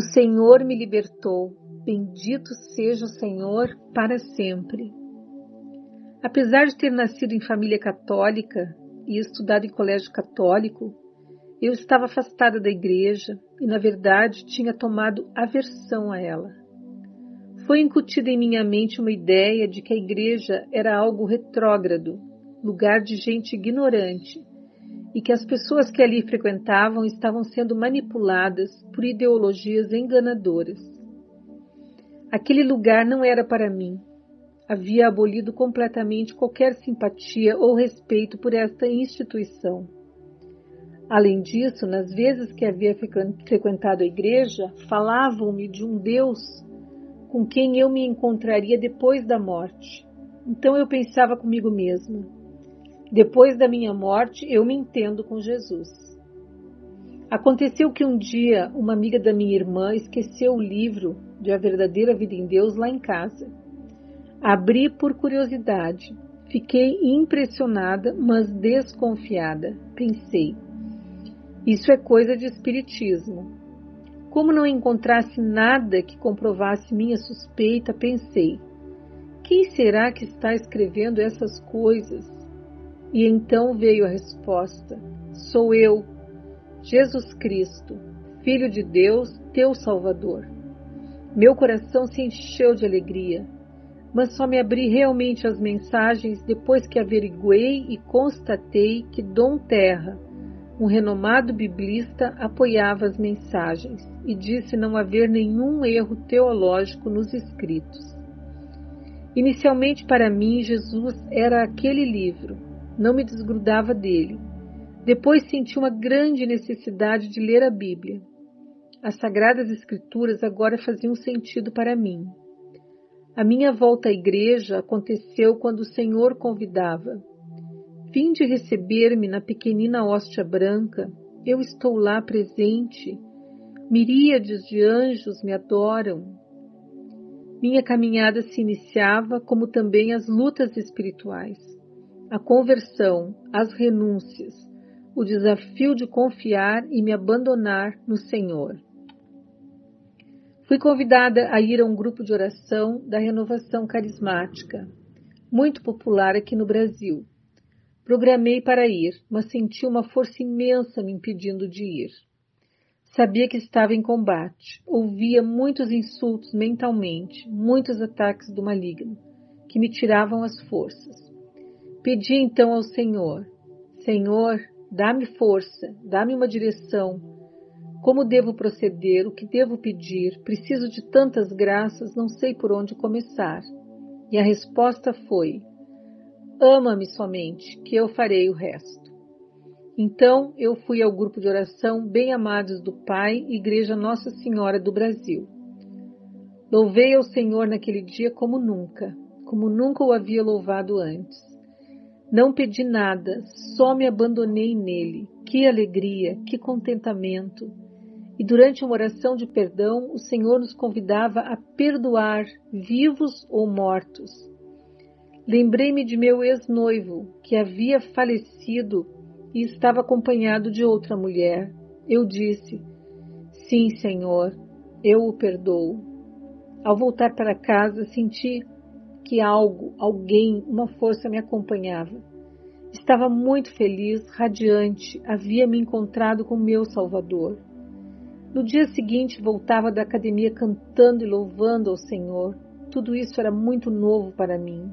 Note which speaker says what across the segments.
Speaker 1: O Senhor me libertou. Bendito seja o Senhor para sempre. Apesar de ter nascido em família católica e estudado em colégio católico, eu estava afastada da igreja e, na verdade, tinha tomado aversão a ela. Foi incutida em minha mente uma ideia de que a igreja era algo retrógrado, lugar de gente ignorante, e que as pessoas que ali frequentavam estavam sendo manipuladas por ideologias enganadoras. Aquele lugar não era para mim. Havia abolido completamente qualquer simpatia ou respeito por esta instituição. Além disso, nas vezes que havia frequentado a igreja, falavam-me de um Deus com quem eu me encontraria depois da morte. Então eu pensava comigo mesma: depois da minha morte, eu me entendo com Jesus. Aconteceu que um dia uma amiga da minha irmã esqueceu o livro de A Verdadeira Vida em Deus lá em casa. Abri por curiosidade. Fiquei impressionada, mas desconfiada. Pensei: isso é coisa de espiritismo. Como não encontrasse nada que comprovasse minha suspeita, pensei: quem será que está escrevendo essas coisas? E então veio a resposta: Sou eu, Jesus Cristo, Filho de Deus, teu Salvador. Meu coração se encheu de alegria, mas só me abri realmente às mensagens depois que averiguei e constatei que Dom Terra, um renomado biblista, apoiava as mensagens e disse não haver nenhum erro teológico nos escritos. Inicialmente, para mim, Jesus era aquele livro não me desgrudava dele. Depois senti uma grande necessidade de ler a Bíblia. As Sagradas Escrituras agora faziam sentido para mim. A minha volta à igreja aconteceu quando o Senhor convidava. Fim de receber-me na pequenina hóstia branca, eu estou lá presente. Miríades de anjos me adoram. Minha caminhada se iniciava, como também as lutas espirituais a conversão, as renúncias, o desafio de confiar e me abandonar no Senhor. Fui convidada a ir a um grupo de oração da renovação carismática, muito popular aqui no Brasil. Programei para ir, mas senti uma força imensa me impedindo de ir. Sabia que estava em combate, ouvia muitos insultos mentalmente, muitos ataques do maligno, que me tiravam as forças. Pedi então ao Senhor: Senhor, dá-me força, dá-me uma direção. Como devo proceder? O que devo pedir? Preciso de tantas graças, não sei por onde começar. E a resposta foi: Ama-me somente, que eu farei o resto. Então eu fui ao grupo de oração Bem Amados do Pai, Igreja Nossa Senhora do Brasil. Louvei ao Senhor naquele dia como nunca, como nunca o havia louvado antes. Não pedi nada, só me abandonei nele. Que alegria, que contentamento! E durante uma oração de perdão, o Senhor nos convidava a perdoar, vivos ou mortos. Lembrei-me de meu ex-noivo, que havia falecido e estava acompanhado de outra mulher. Eu disse: Sim, Senhor, eu o perdoo. Ao voltar para casa, senti que algo, alguém, uma força me acompanhava. Estava muito feliz, radiante, havia me encontrado com meu Salvador. No dia seguinte, voltava da academia cantando e louvando ao Senhor. Tudo isso era muito novo para mim.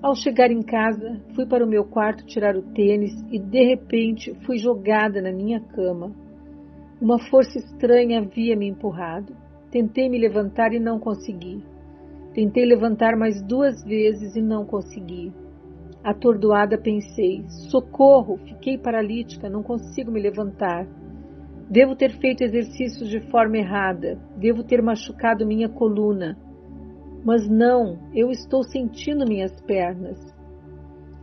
Speaker 1: Ao chegar em casa, fui para o meu quarto tirar o tênis e, de repente, fui jogada na minha cama. Uma força estranha havia me empurrado. Tentei me levantar e não consegui. Tentei levantar mais duas vezes e não consegui. Atordoada pensei: socorro, fiquei paralítica, não consigo me levantar. Devo ter feito exercícios de forma errada, devo ter machucado minha coluna. Mas não, eu estou sentindo minhas pernas.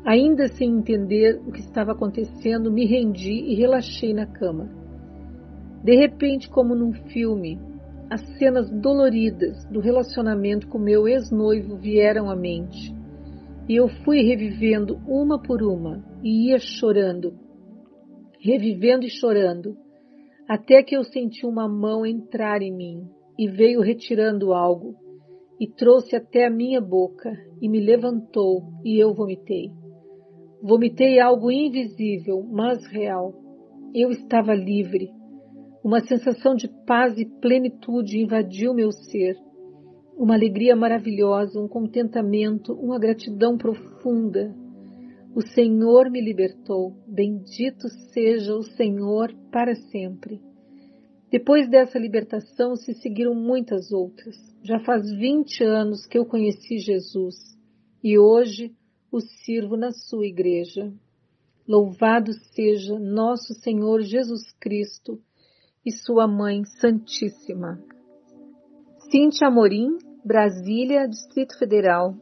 Speaker 1: Ainda sem entender o que estava acontecendo, me rendi e relaxei na cama. De repente, como num filme, as cenas doloridas do relacionamento com meu ex-noivo vieram à mente. E eu fui revivendo uma por uma e ia chorando, revivendo e chorando, até que eu senti uma mão entrar em mim e veio retirando algo e trouxe até a minha boca e me levantou e eu vomitei. Vomitei algo invisível, mas real. Eu estava livre. Uma sensação de paz e plenitude invadiu meu ser. Uma alegria maravilhosa, um contentamento, uma gratidão profunda. O Senhor me libertou. Bendito seja o Senhor para sempre. Depois dessa libertação se seguiram muitas outras. Já faz 20 anos que eu conheci Jesus e hoje o sirvo na sua igreja. Louvado seja nosso Senhor Jesus Cristo e sua Mãe Santíssima. Cintia Amorim, Brasília, Distrito Federal,